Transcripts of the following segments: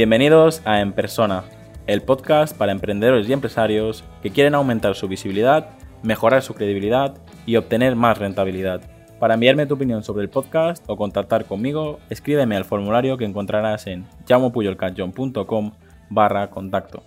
Bienvenidos a En Persona, el podcast para emprendedores y empresarios que quieren aumentar su visibilidad, mejorar su credibilidad y obtener más rentabilidad. Para enviarme tu opinión sobre el podcast o contactar conmigo, escríbeme al formulario que encontrarás en llamopuyolcanchon.com barra contacto.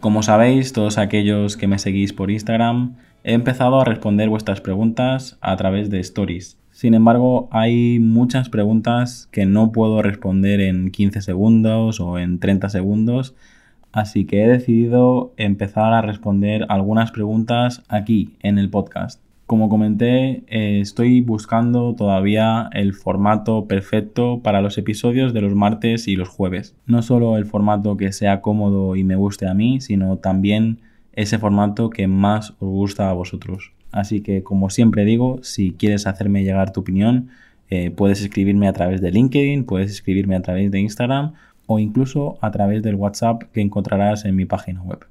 Como sabéis, todos aquellos que me seguís por Instagram, he empezado a responder vuestras preguntas a través de stories. Sin embargo, hay muchas preguntas que no puedo responder en 15 segundos o en 30 segundos, así que he decidido empezar a responder algunas preguntas aquí en el podcast. Como comenté, eh, estoy buscando todavía el formato perfecto para los episodios de los martes y los jueves. No solo el formato que sea cómodo y me guste a mí, sino también ese formato que más os gusta a vosotros. Así que, como siempre digo, si quieres hacerme llegar tu opinión, eh, puedes escribirme a través de LinkedIn, puedes escribirme a través de Instagram o incluso a través del WhatsApp que encontrarás en mi página web.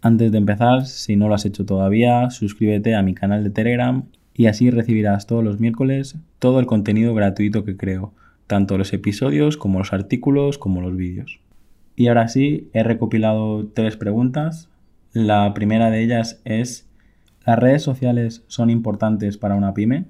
Antes de empezar, si no lo has hecho todavía, suscríbete a mi canal de Telegram y así recibirás todos los miércoles todo el contenido gratuito que creo, tanto los episodios como los artículos como los vídeos. Y ahora sí, he recopilado tres preguntas. La primera de ellas es, ¿las redes sociales son importantes para una pyme?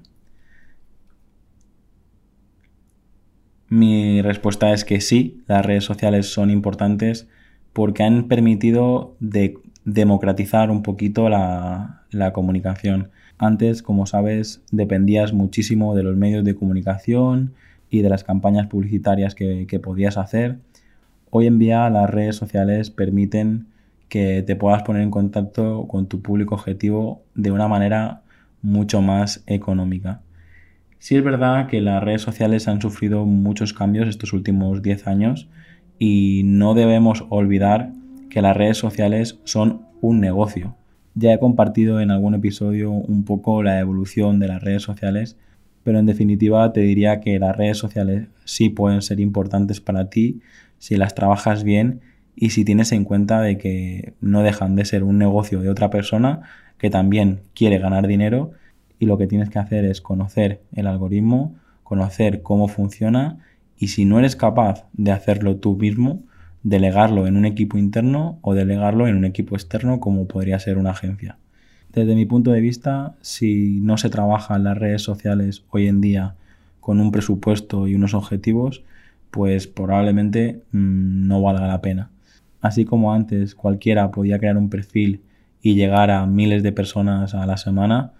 Mi respuesta es que sí, las redes sociales son importantes porque han permitido de democratizar un poquito la, comunicación. Antes, como sabes, dependías muchísimo de los medios de comunicación y de las campañas publicitarias que, podías hacer. Hoy en día las redes sociales permiten que te puedas poner en contacto con tu público objetivo de una manera mucho más económica. Sí es verdad que las redes sociales han sufrido muchos cambios estos últimos 10 años y no debemos olvidar que las redes sociales son un negocio. Ya he compartido en algún episodio un poco la evolución de las redes sociales, pero en definitiva te diría que las redes sociales sí pueden ser importantes para ti si las trabajas bien y si tienes en cuenta de que no dejan de ser un negocio de otra persona que también quiere ganar dinero y lo que tienes que hacer es conocer el algoritmo, conocer cómo funciona y si no eres capaz de hacerlo tú mismo, delegarlo en un equipo interno o delegarlo en un equipo externo como podría ser una agencia. Desde mi punto de vista, si no se trabaja en las redes sociales hoy en día con un presupuesto y unos objetivos, pues probablemente mm, no valga la pena. Así como antes cualquiera podía crear un perfil y llegar a miles de personas a la semana,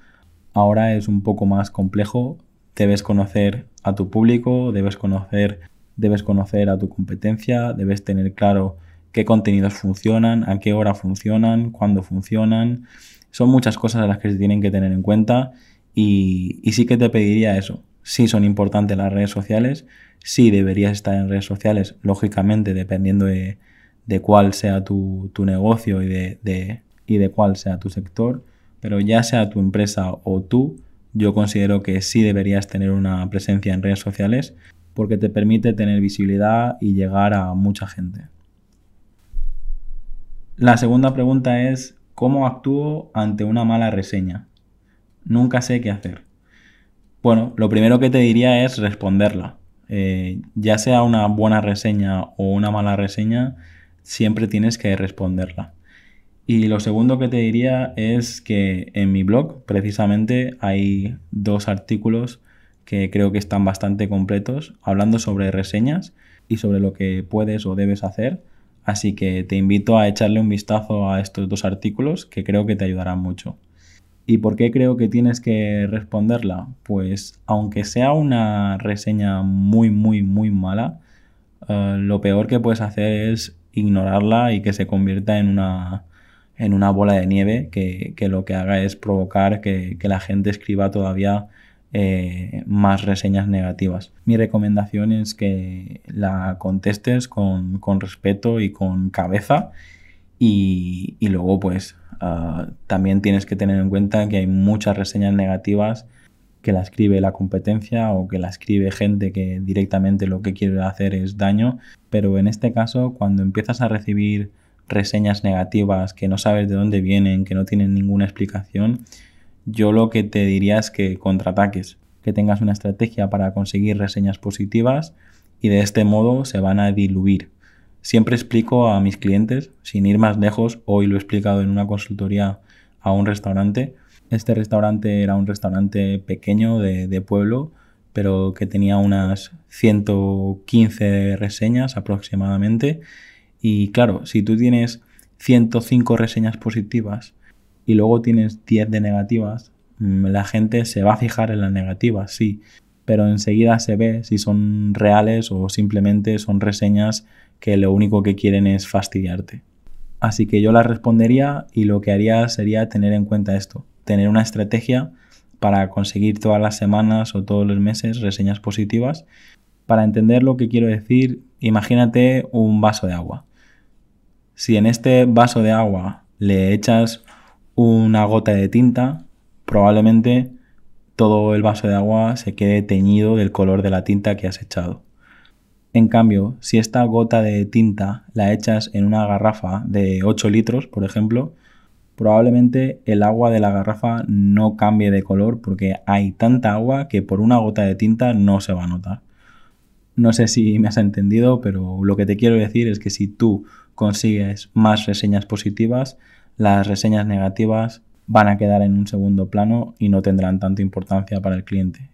ahora es un poco más complejo. Debes conocer a tu público, debes conocer debes conocer a tu competencia, debes tener claro qué contenidos funcionan, a qué hora funcionan, cuándo funcionan. Son muchas cosas a las que se tienen que tener en cuenta y, sí que te pediría eso. Sí son importantes las redes sociales, sí deberías estar en redes sociales, lógicamente dependiendo de, cuál sea tu, negocio y de, y de cuál sea tu sector, pero ya sea tu empresa o tú, yo considero que sí deberías tener una presencia en redes sociales porque te permite tener visibilidad y llegar a mucha gente. La segunda pregunta es, ¿cómo actúo ante una mala reseña? Nunca sé qué hacer. Bueno, lo primero que te diría es responderla. Eh, ya sea una buena reseña o una mala reseña, siempre tienes que responderla. Y lo segundo que te diría es que en mi blog precisamente hay dos artículos que creo que están bastante completos, hablando sobre reseñas y sobre lo que puedes o debes hacer. Así que te invito a echarle un vistazo a estos dos artículos que creo que te ayudarán mucho. ¿Y por qué creo que tienes que responderla? Pues aunque sea una reseña muy, muy, muy mala, eh, lo peor que puedes hacer es ignorarla y que se convierta en una, en una bola de nieve que, lo que haga es provocar que, que la gente escriba todavía eh, más reseñas negativas. Mi recomendación es que la contestes con, respeto y con cabeza y, luego pues ah, también tienes que tener en cuenta que hay muchas reseñas negativas que la escribe la competencia o que la escribe gente que directamente lo que quiere hacer es daño, pero en este caso cuando empiezas a recibir reseñas negativas que no sabes de dónde vienen, que no tienen ninguna explicación, yo lo que te diría es que contraataques, que tengas una estrategia para conseguir reseñas positivas y de este modo se van a diluir. siempre explico a mis clientes, sin ir más lejos, hoy lo he explicado en una consultoría a un restaurante. Este restaurante era un restaurante pequeño de, pueblo, pero que tenía unas 115 reseñas aproximadamente. Y claro, si tú tienes 105 reseñas positivas y luego tienes 10 de negativas, mm, la gente se va a fijar en las negativas, sí, pero enseguida se ve si son reales o simplemente son reseñas que lo único que quieren es fastidiarte. Así que yo las respondería y lo que haría sería tener en cuenta esto, tener una estrategia para conseguir todas las semanas o todos los meses reseñas positivas. Para entender lo que quiero decir, imagínate un vaso de agua. Si en este vaso de agua le echas una gota de tinta, probablemente todo el vaso de agua se quede teñido del color de la tinta que has echado. En cambio, si esta gota de tinta la echas en una garrafa de 8 litros, por ejemplo, probablemente el agua de la garrafa no cambie de color porque hay tanta agua que por una gota de tinta no se va a notar. No sé si me has entendido, pero lo que te quiero decir es que si tú consigues más reseñas positivas, las reseñas negativas van a quedar en un segundo plano y no tendrán tanta importancia para el cliente.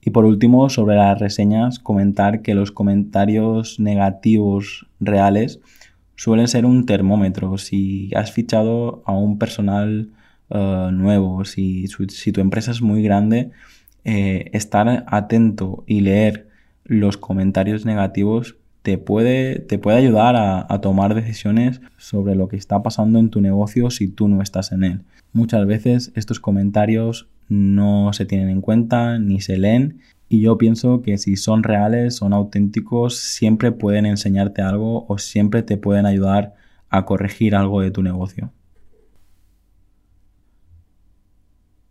Y por último, sobre las reseñas, comentar que los comentarios negativos reales suelen ser un termómetro. Si has fichado a un personal eh, nuevo, si, tu empresa es muy grande, eh, estar atento y leer los comentarios negativos te puede, te puede ayudar a, tomar decisiones sobre lo que está pasando en tu negocio si tú no estás en él. Muchas veces estos comentarios no se tienen en cuenta ni se leen y yo pienso que si son reales, son auténticos, siempre pueden enseñarte algo o siempre te pueden ayudar a corregir algo de tu negocio.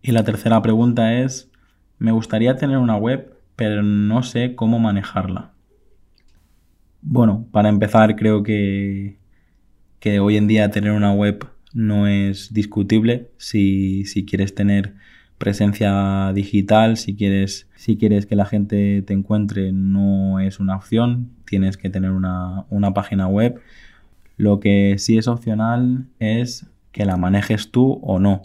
Y la tercera pregunta es, me gustaría tener una web, pero no sé cómo manejarla. Bueno, para empezar creo que, que hoy en día tener una web no es discutible si, si quieres tener presencia digital, si quieres, si quieres que la gente te encuentre, no es una opción, tienes que tener una, una, página web. Lo que sí es opcional es que la manejes tú o no.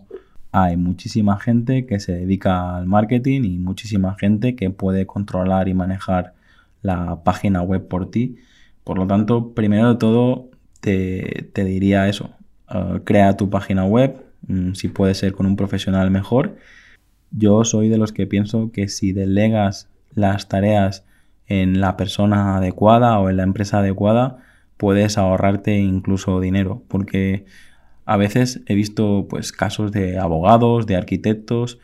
Hay muchísima gente que se dedica al marketing y muchísima gente que puede controlar y manejar la página web por ti. Por lo tanto, primero de todo, te, diría eso. Uh, crea tu página web, mm, si puede ser con un profesional mejor. Yo soy de los que pienso que si delegas las tareas en la persona adecuada o en la empresa adecuada, puedes ahorrarte incluso dinero. Porque a veces he visto pues casos de abogados, de arquitectos,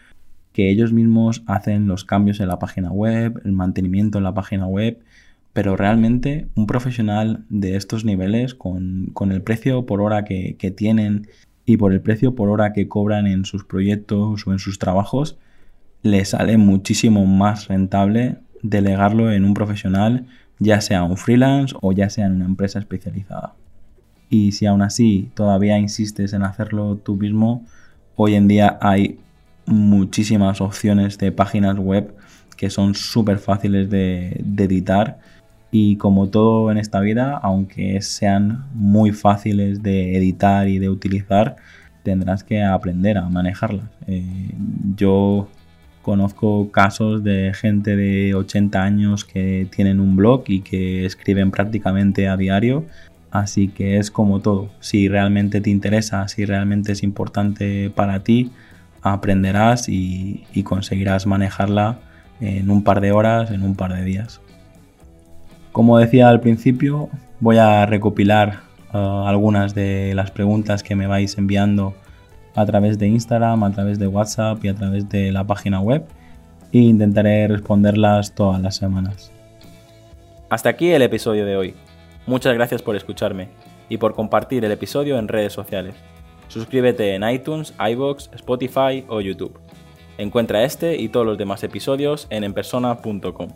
que ellos mismos hacen los cambios en la página web, el mantenimiento en la página web, pero realmente un profesional de estos niveles, con, el precio por hora que, tienen y por el precio por hora que cobran en sus proyectos o en sus trabajos, le sale muchísimo más rentable delegarlo en un profesional, ya sea un freelance o ya sea en una empresa especializada. Y si aún así todavía insistes en hacerlo tú mismo, hoy en día hay muchísimas opciones de páginas web que son súper fáciles de, editar y como todo en esta vida, aunque sean muy fáciles de editar y de utilizar, tendrás que aprender a manejarlas. Eh, yo conozco casos de gente de 80 años que tienen un blog y que escriben prácticamente a diario. Así que es como todo. Si realmente te interesa, si realmente es importante para ti, aprenderás y, conseguirás manejarla en un par de horas, en un par de días. Como decía al principio, voy a recopilar uh, algunas de las preguntas que me vais enviando a través de Instagram, a través de WhatsApp y a través de la página web e intentaré responderlas todas las semanas. Hasta aquí el episodio de hoy. Muchas gracias por escucharme y por compartir el episodio en redes sociales. Suscríbete en iTunes, iBox, Spotify o YouTube. Encuentra este y todos los demás episodios en enpersona.com.